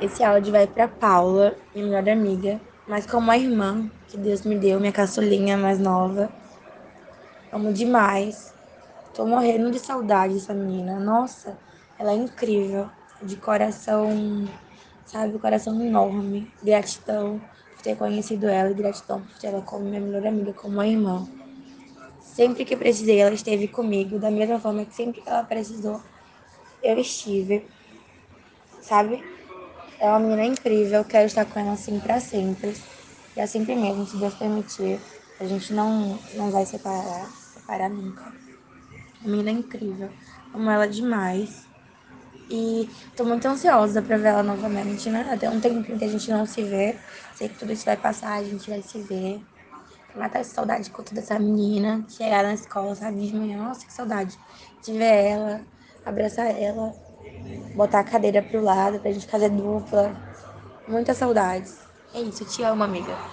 Esse áudio vai pra Paula, minha melhor amiga, mas como a irmã que Deus me deu, minha caçulinha mais nova. Amo demais. Tô morrendo de saudade dessa menina. Nossa, ela é incrível. De coração, sabe? Coração enorme. Gratidão por ter conhecido ela e gratidão por ter ela como minha melhor amiga, como uma irmã. Sempre que precisei, ela esteve comigo, da mesma forma que sempre que ela precisou, eu estive. Sabe? É uma menina incrível, quero estar com ela assim pra sempre. E é sempre mesmo, se Deus permitir, a gente não, não vai separar, separar nunca. A menina é incrível, amo ela demais. E tô muito ansiosa pra ver ela novamente, né? Até um tempo que a gente não se vê. Sei que tudo isso vai passar, a gente vai se ver. Matar essa saudade com toda essa menina. Chegar na escola, sabe, de manhã. Nossa, que saudade de ver ela, abraçar ela botar a cadeira pro lado pra gente fazer dupla. Muitas saudades. É isso, te amo, amiga.